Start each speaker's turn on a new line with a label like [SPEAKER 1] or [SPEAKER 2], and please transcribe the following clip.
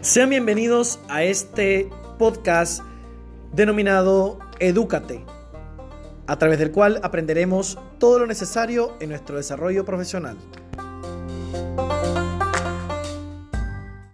[SPEAKER 1] Sean bienvenidos a este podcast denominado Edúcate, a través del cual aprenderemos todo lo necesario en nuestro desarrollo profesional.